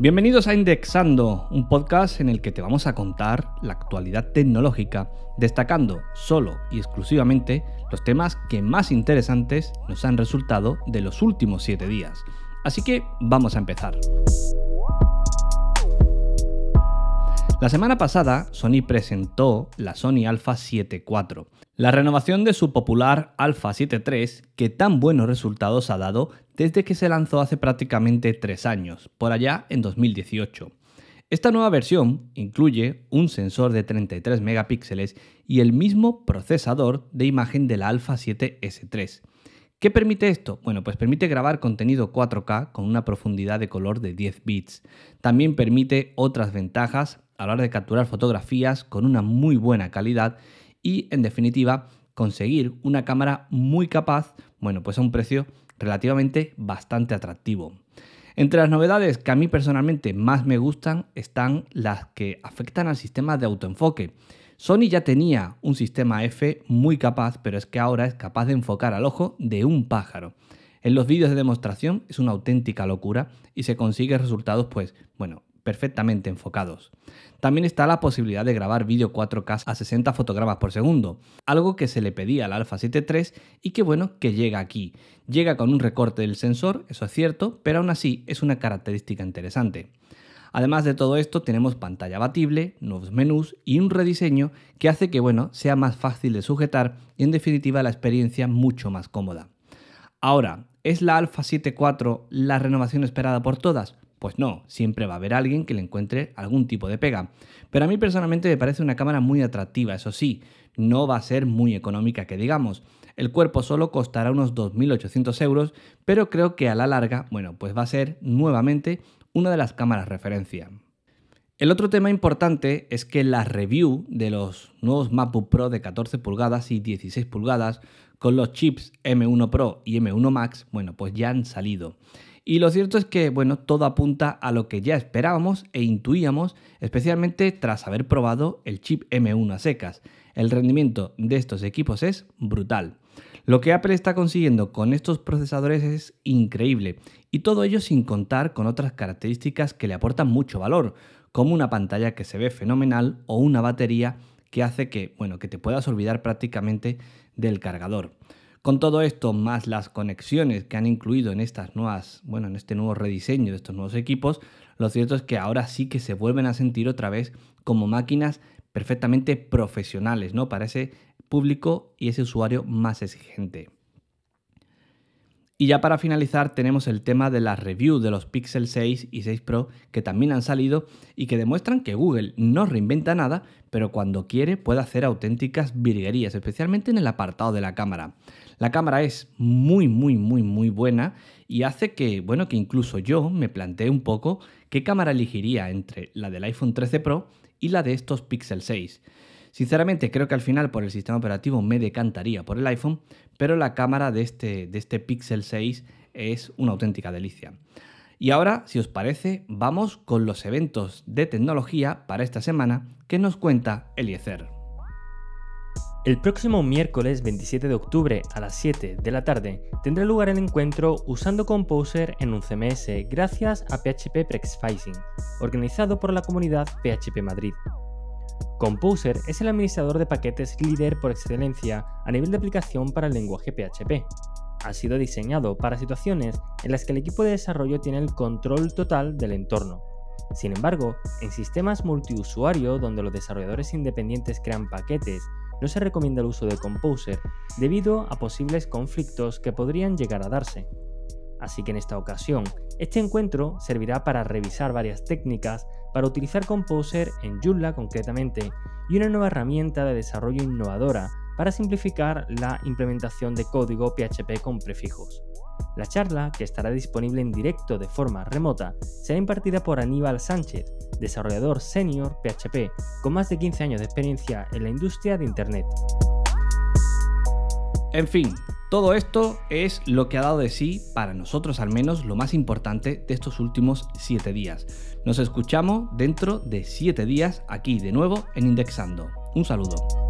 Bienvenidos a Indexando, un podcast en el que te vamos a contar la actualidad tecnológica, destacando solo y exclusivamente los temas que más interesantes nos han resultado de los últimos 7 días. Así que vamos a empezar. La semana pasada, Sony presentó la Sony Alpha 7 IV, la renovación de su popular Alpha 7 III que tan buenos resultados ha dado desde que se lanzó hace prácticamente 3 años, por allá en 2018. Esta nueva versión incluye un sensor de 33 megapíxeles y el mismo procesador de imagen de la Alpha 7S3. ¿Qué permite esto? Bueno, pues permite grabar contenido 4K con una profundidad de color de 10 bits. También permite otras ventajas a de capturar fotografías con una muy buena calidad y, en definitiva, conseguir una cámara muy capaz, bueno, pues a un precio relativamente bastante atractivo. Entre las novedades que a mí personalmente más me gustan están las que afectan al sistema de autoenfoque. Sony ya tenía un sistema F muy capaz, pero es que ahora es capaz de enfocar al ojo de un pájaro. En los vídeos de demostración es una auténtica locura y se consigue resultados, pues, bueno, perfectamente enfocados. También está la posibilidad de grabar vídeo 4K a 60 fotogramas por segundo, algo que se le pedía al Alpha 7 III y que bueno, que llega aquí. Llega con un recorte del sensor, eso es cierto, pero aún así es una característica interesante. Además de todo esto, tenemos pantalla abatible, nuevos menús y un rediseño que hace que bueno, sea más fácil de sujetar y en definitiva la experiencia mucho más cómoda. Ahora, ¿es la Alpha 7 IV la renovación esperada por todas? Pues no, siempre va a haber alguien que le encuentre algún tipo de pega. Pero a mí personalmente me parece una cámara muy atractiva, eso sí, no va a ser muy económica que digamos. El cuerpo solo costará unos 2.800 euros, pero creo que a la larga, bueno, pues va a ser nuevamente una de las cámaras referencia. El otro tema importante es que la review de los nuevos MacBook Pro de 14 pulgadas y 16 pulgadas con los chips M1 Pro y M1 Max, bueno, pues ya han salido. Y lo cierto es que, bueno, todo apunta a lo que ya esperábamos e intuíamos, especialmente tras haber probado el chip M1 a secas. El rendimiento de estos equipos es brutal. Lo que Apple está consiguiendo con estos procesadores es increíble y todo ello sin contar con otras características que le aportan mucho valor, como una pantalla que se ve fenomenal o una batería que hace que, bueno, que te puedas olvidar prácticamente del cargador. Con todo esto, más las conexiones que han incluido en estas nuevas, bueno, en este nuevo rediseño de estos nuevos equipos, lo cierto es que ahora sí que se vuelven a sentir otra vez como máquinas perfectamente profesionales, ¿no? Para ese público y ese usuario más exigente. Y ya para finalizar tenemos el tema de las reviews de los Pixel 6 y 6 Pro que también han salido y que demuestran que Google no reinventa nada, pero cuando quiere puede hacer auténticas virguerías, especialmente en el apartado de la cámara. La cámara es muy, muy, muy, muy buena y hace que, bueno, que incluso yo me plantee un poco qué cámara elegiría entre la del iPhone 13 Pro y la de estos Pixel 6. Sinceramente creo que al final por el sistema operativo me decantaría por el iPhone, pero la cámara de este, de este Pixel 6 es una auténtica delicia. Y ahora, si os parece, vamos con los eventos de tecnología para esta semana que nos cuenta Eliezer. El próximo miércoles 27 de octubre a las 7 de la tarde tendrá lugar el encuentro usando Composer en un CMS gracias a PHP Prexfacing, organizado por la comunidad PHP Madrid. Composer es el administrador de paquetes líder por excelencia a nivel de aplicación para el lenguaje PHP. Ha sido diseñado para situaciones en las que el equipo de desarrollo tiene el control total del entorno. Sin embargo, en sistemas multiusuario donde los desarrolladores independientes crean paquetes, no se recomienda el uso de Composer debido a posibles conflictos que podrían llegar a darse. Así que en esta ocasión, este encuentro servirá para revisar varias técnicas para utilizar Composer en Joomla concretamente y una nueva herramienta de desarrollo innovadora para simplificar la implementación de código PHP con prefijos. La charla, que estará disponible en directo de forma remota, será impartida por Aníbal Sánchez, desarrollador senior PHP con más de 15 años de experiencia en la industria de Internet. En fin, todo esto es lo que ha dado de sí, para nosotros al menos, lo más importante de estos últimos 7 días. Nos escuchamos dentro de 7 días aquí de nuevo en Indexando. Un saludo.